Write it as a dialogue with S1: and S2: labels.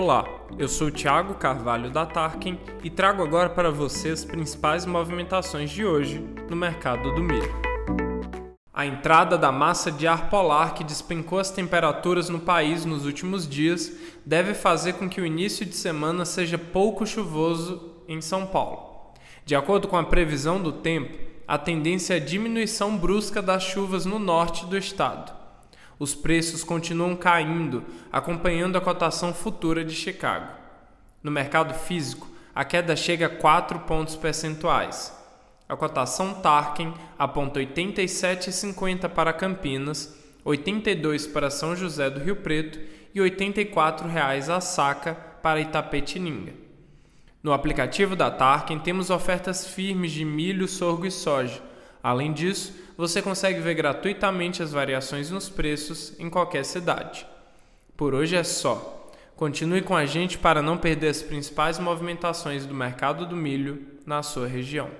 S1: Olá, eu sou Thiago Carvalho da Tarkin e trago agora para você as principais movimentações de hoje no mercado do milho. A entrada da massa de ar polar que despencou as temperaturas no país nos últimos dias deve fazer com que o início de semana seja pouco chuvoso em São Paulo. De acordo com a previsão do tempo, a tendência é diminuição brusca das chuvas no norte do estado os preços continuam caindo, acompanhando a cotação futura de Chicago. No mercado físico, a queda chega a 4 pontos percentuais. A cotação Tarkin aponta 87,50 para Campinas, 82 para São José do Rio Preto e 84 reais a saca para Itapetininga. No aplicativo da Tarkin temos ofertas firmes de milho, sorgo e soja. Além disso, você consegue ver gratuitamente as variações nos preços em qualquer cidade. Por hoje é só. Continue com a gente para não perder as principais movimentações do mercado do milho na sua região.